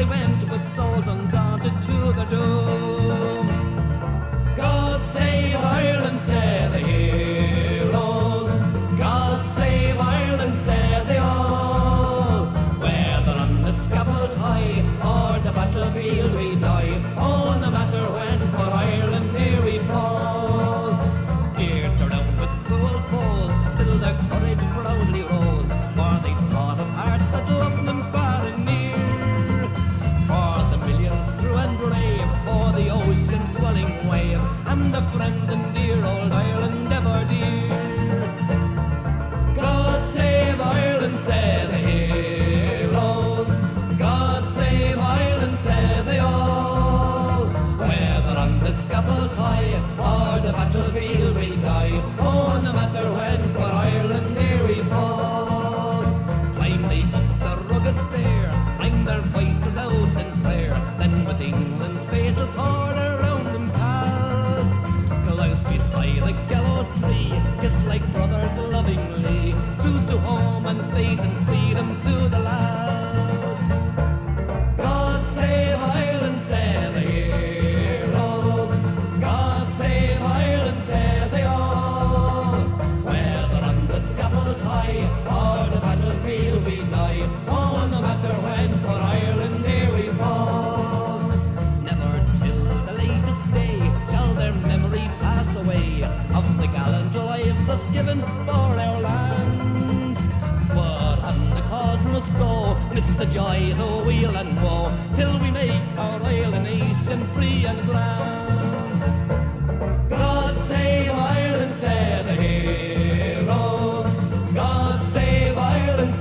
they went with for our land. For on the cause must go, midst the joy, the weal and woe, till we make our island nation free and grand. God save Ireland, the heroes. God save Ireland,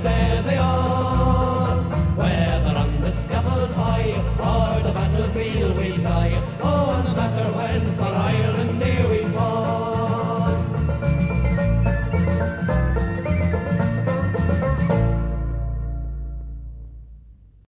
they all. Whether on the scaffold high or the battlefield we die. Oh,